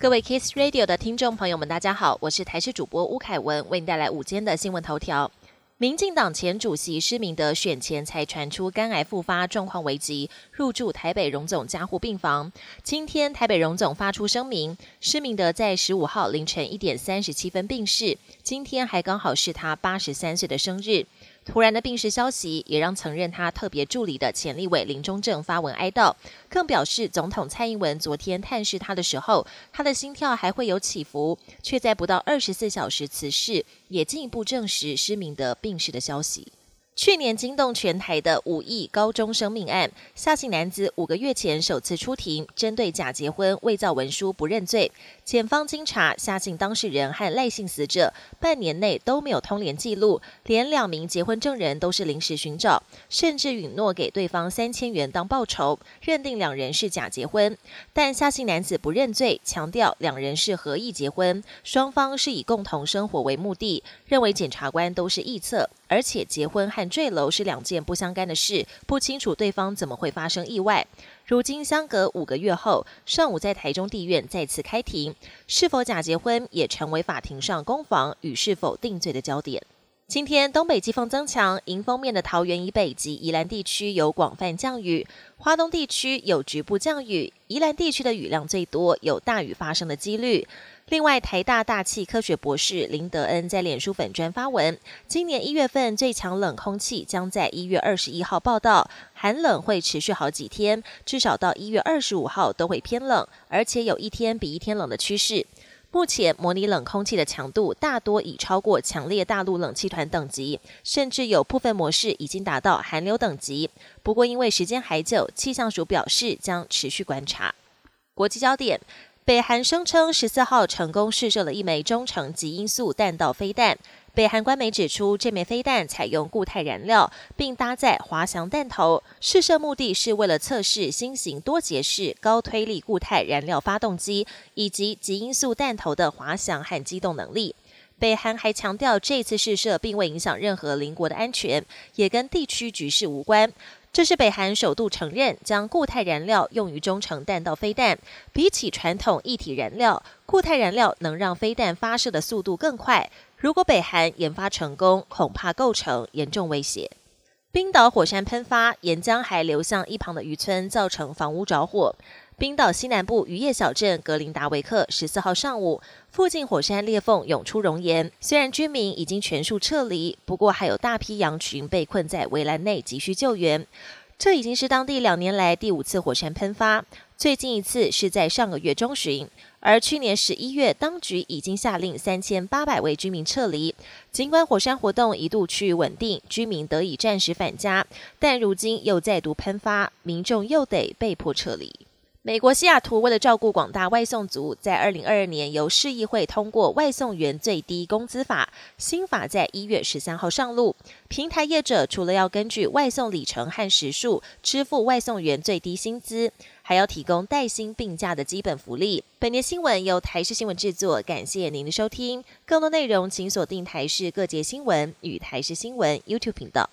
各位 Kiss Radio 的听众朋友们，大家好，我是台视主播吴凯文，为你带来午间的新闻头条。民进党前主席施明德选前才传出肝癌复发，状况危急，入住台北荣总加护病房。今天台北荣总发出声明，施明德在十五号凌晨一点三十七分病逝，今天还刚好是他八十三岁的生日。突然的病逝消息，也让曾任他特别助理的前立委林中正发文哀悼，更表示总统蔡英文昨天探视他的时候，他的心跳还会有起伏，却在不到二十四小时辞世，也进一步证实失明的病逝的消息。去年惊动全台的五亿高中生命案，夏姓男子五个月前首次出庭，针对假结婚、伪造文书不认罪。检方经查，夏姓当事人和赖姓死者半年内都没有通联记录，连两名结婚证人都是临时寻找，甚至允诺给对方三千元当报酬，认定两人是假结婚。但夏姓男子不认罪，强调两人是合意结婚，双方是以共同生活为目的，认为检察官都是臆测。而且结婚和坠楼是两件不相干的事，不清楚对方怎么会发生意外。如今相隔五个月后，上午在台中地院再次开庭，是否假结婚也成为法庭上攻防与是否定罪的焦点。今天东北季风增强，迎风面的桃园以北及宜兰地区有广泛降雨，花东地区有局部降雨，宜兰地区的雨量最多，有大雨发生的几率。另外，台大大气科学博士林德恩在脸书粉专发文，今年一月份最强冷空气将在一月二十一号报道，寒冷会持续好几天，至少到一月二十五号都会偏冷，而且有一天比一天冷的趋势。目前模拟冷空气的强度大多已超过强烈大陆冷气团等级，甚至有部分模式已经达到寒流等级。不过因为时间还久，气象署表示将持续观察。国际焦点。北韩声称十四号成功试射了一枚中程极音速弹道飞弹。北韩官媒指出，这枚飞弹采用固态燃料，并搭载滑翔弹头。试射目的是为了测试新型多节式高推力固态燃料发动机以及极音速弹头的滑翔和机动能力。北韩还强调，这次试射并未影响任何邻国的安全，也跟地区局势无关。这是北韩首度承认将固态燃料用于中程弹道飞弹。比起传统一体燃料，固态燃料能让飞弹发射的速度更快。如果北韩研发成功，恐怕构成严重威胁。冰岛火山喷发，岩浆还流向一旁的渔村，造成房屋着火。冰岛西南部渔业小镇格林达维克十四号上午，附近火山裂缝涌出熔岩。虽然居民已经全数撤离，不过还有大批羊群被困在围栏内，急需救援。这已经是当地两年来第五次火山喷发，最近一次是在上个月中旬。而去年十一月，当局已经下令三千八百位居民撤离。尽管火山活动一度趋于稳定，居民得以暂时返家，但如今又再度喷发，民众又得被迫撤离。美国西雅图为了照顾广大外送族，在二零二二年由市议会通过外送员最低工资法。新法在一月十三号上路，平台业者除了要根据外送里程和时数支付外送员最低薪资，还要提供带薪病假的基本福利。本年新闻由台视新闻制作，感谢您的收听。更多内容请锁定台视各界新闻与台视新闻 YouTube 频道。